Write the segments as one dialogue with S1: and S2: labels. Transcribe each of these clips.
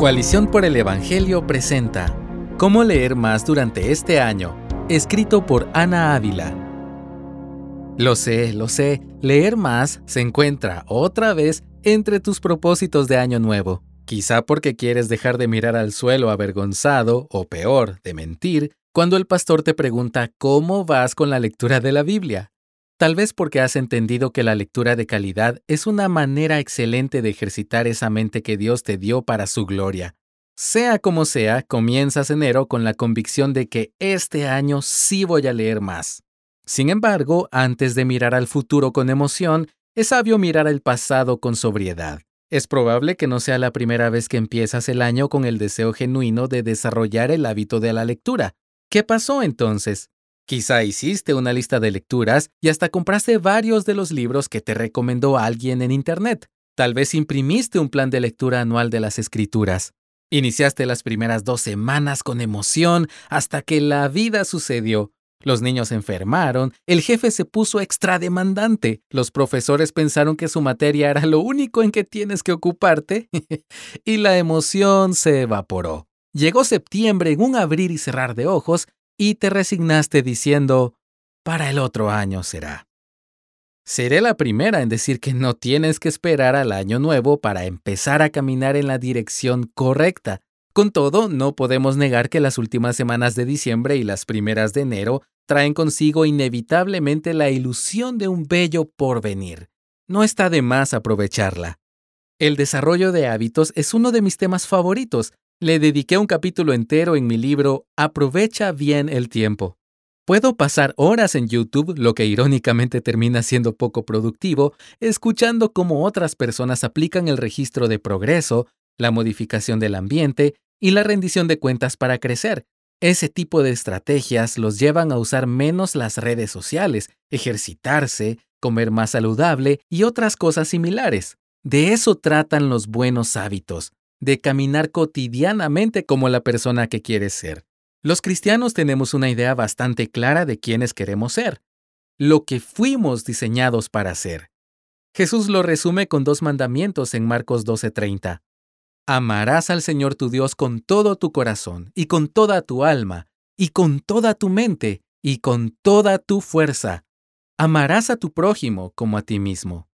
S1: Coalición por el Evangelio presenta Cómo leer más durante este año, escrito por Ana Ávila. Lo sé, lo sé, leer más se encuentra otra vez entre tus propósitos de año nuevo. Quizá porque quieres dejar de mirar al suelo avergonzado, o peor, de mentir, cuando el pastor te pregunta cómo vas con la lectura de la Biblia. Tal vez porque has entendido que la lectura de calidad es una manera excelente de ejercitar esa mente que Dios te dio para su gloria. Sea como sea, comienzas enero con la convicción de que este año sí voy a leer más. Sin embargo, antes de mirar al futuro con emoción, es sabio mirar al pasado con sobriedad. Es probable que no sea la primera vez que empiezas el año con el deseo genuino de desarrollar el hábito de la lectura. ¿Qué pasó entonces? Quizá hiciste una lista de lecturas y hasta compraste varios de los libros que te recomendó alguien en Internet. Tal vez imprimiste un plan de lectura anual de las escrituras. Iniciaste las primeras dos semanas con emoción hasta que la vida sucedió. Los niños enfermaron, el jefe se puso extra demandante, los profesores pensaron que su materia era lo único en que tienes que ocuparte y la emoción se evaporó. Llegó septiembre en un abrir y cerrar de ojos y te resignaste diciendo, para el otro año será. Seré la primera en decir que no tienes que esperar al año nuevo para empezar a caminar en la dirección correcta. Con todo, no podemos negar que las últimas semanas de diciembre y las primeras de enero traen consigo inevitablemente la ilusión de un bello porvenir. No está de más aprovecharla. El desarrollo de hábitos es uno de mis temas favoritos, le dediqué un capítulo entero en mi libro Aprovecha bien el tiempo. Puedo pasar horas en YouTube, lo que irónicamente termina siendo poco productivo, escuchando cómo otras personas aplican el registro de progreso, la modificación del ambiente y la rendición de cuentas para crecer. Ese tipo de estrategias los llevan a usar menos las redes sociales, ejercitarse, comer más saludable y otras cosas similares. De eso tratan los buenos hábitos de caminar cotidianamente como la persona que quieres ser. Los cristianos tenemos una idea bastante clara de quiénes queremos ser, lo que fuimos diseñados para ser. Jesús lo resume con dos mandamientos en Marcos 12:30. Amarás al Señor tu Dios con todo tu corazón, y con toda tu alma, y con toda tu mente, y con toda tu fuerza. Amarás a tu prójimo como a ti mismo.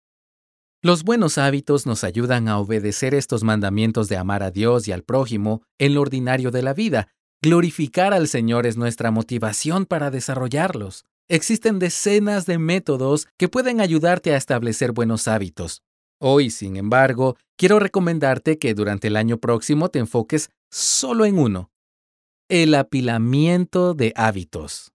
S1: Los buenos hábitos nos ayudan a obedecer estos mandamientos de amar a Dios y al prójimo en lo ordinario de la vida. Glorificar al Señor es nuestra motivación para desarrollarlos. Existen decenas de métodos que pueden ayudarte a establecer buenos hábitos. Hoy, sin embargo, quiero recomendarte que durante el año próximo te enfoques solo en uno. El apilamiento de hábitos.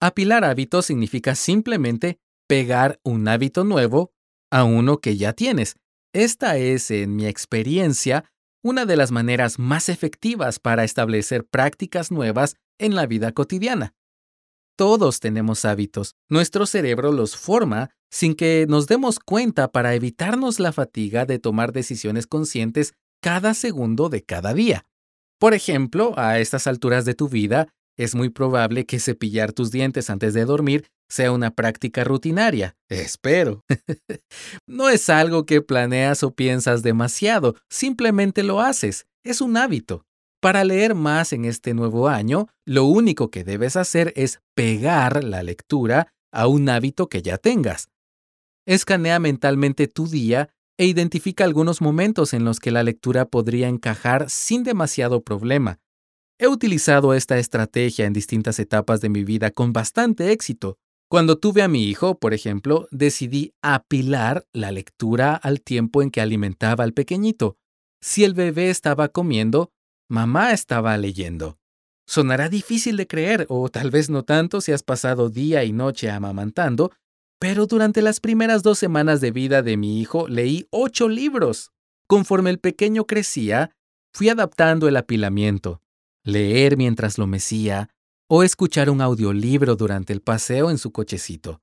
S1: Apilar hábitos significa simplemente pegar un hábito nuevo a uno que ya tienes. Esta es, en mi experiencia, una de las maneras más efectivas para establecer prácticas nuevas en la vida cotidiana. Todos tenemos hábitos. Nuestro cerebro los forma sin que nos demos cuenta para evitarnos la fatiga de tomar decisiones conscientes cada segundo de cada día. Por ejemplo, a estas alturas de tu vida, es muy probable que cepillar tus dientes antes de dormir sea una práctica rutinaria. Espero. no es algo que planeas o piensas demasiado, simplemente lo haces. Es un hábito. Para leer más en este nuevo año, lo único que debes hacer es pegar la lectura a un hábito que ya tengas. Escanea mentalmente tu día e identifica algunos momentos en los que la lectura podría encajar sin demasiado problema. He utilizado esta estrategia en distintas etapas de mi vida con bastante éxito. Cuando tuve a mi hijo, por ejemplo, decidí apilar la lectura al tiempo en que alimentaba al pequeñito. Si el bebé estaba comiendo, mamá estaba leyendo. Sonará difícil de creer, o tal vez no tanto si has pasado día y noche amamantando, pero durante las primeras dos semanas de vida de mi hijo leí ocho libros. Conforme el pequeño crecía, fui adaptando el apilamiento leer mientras lo mecía o escuchar un audiolibro durante el paseo en su cochecito.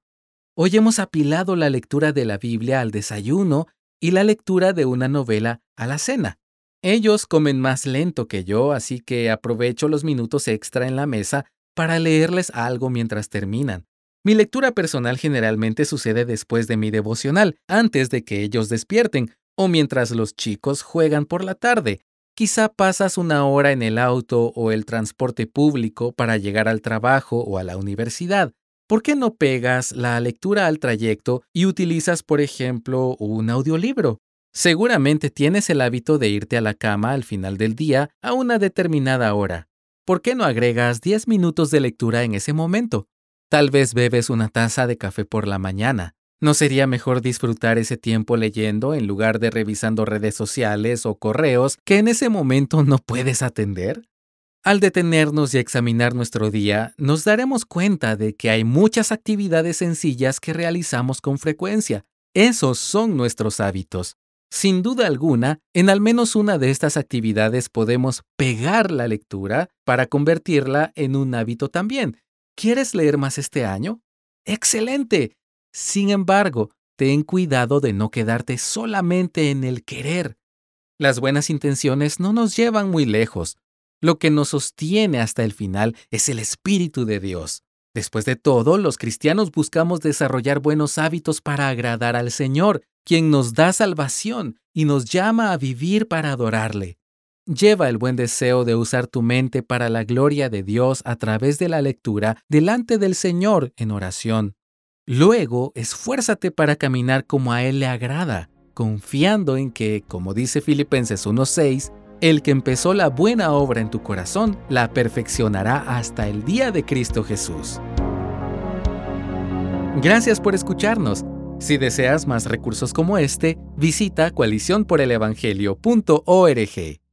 S1: Hoy hemos apilado la lectura de la Biblia al desayuno y la lectura de una novela a la cena. Ellos comen más lento que yo, así que aprovecho los minutos extra en la mesa para leerles algo mientras terminan. Mi lectura personal generalmente sucede después de mi devocional, antes de que ellos despierten, o mientras los chicos juegan por la tarde, Quizá pasas una hora en el auto o el transporte público para llegar al trabajo o a la universidad. ¿Por qué no pegas la lectura al trayecto y utilizas, por ejemplo, un audiolibro? Seguramente tienes el hábito de irte a la cama al final del día a una determinada hora. ¿Por qué no agregas 10 minutos de lectura en ese momento? Tal vez bebes una taza de café por la mañana. ¿No sería mejor disfrutar ese tiempo leyendo en lugar de revisando redes sociales o correos que en ese momento no puedes atender? Al detenernos y examinar nuestro día, nos daremos cuenta de que hay muchas actividades sencillas que realizamos con frecuencia. Esos son nuestros hábitos. Sin duda alguna, en al menos una de estas actividades podemos pegar la lectura para convertirla en un hábito también. ¿Quieres leer más este año? ¡Excelente! Sin embargo, ten cuidado de no quedarte solamente en el querer. Las buenas intenciones no nos llevan muy lejos. Lo que nos sostiene hasta el final es el Espíritu de Dios. Después de todo, los cristianos buscamos desarrollar buenos hábitos para agradar al Señor, quien nos da salvación y nos llama a vivir para adorarle. Lleva el buen deseo de usar tu mente para la gloria de Dios a través de la lectura delante del Señor en oración. Luego, esfuérzate para caminar como a Él le agrada, confiando en que, como dice Filipenses 1.6, el que empezó la buena obra en tu corazón la perfeccionará hasta el día de Cristo Jesús. Gracias por escucharnos. Si deseas más recursos como este, visita coaliciónporelevangelio.org.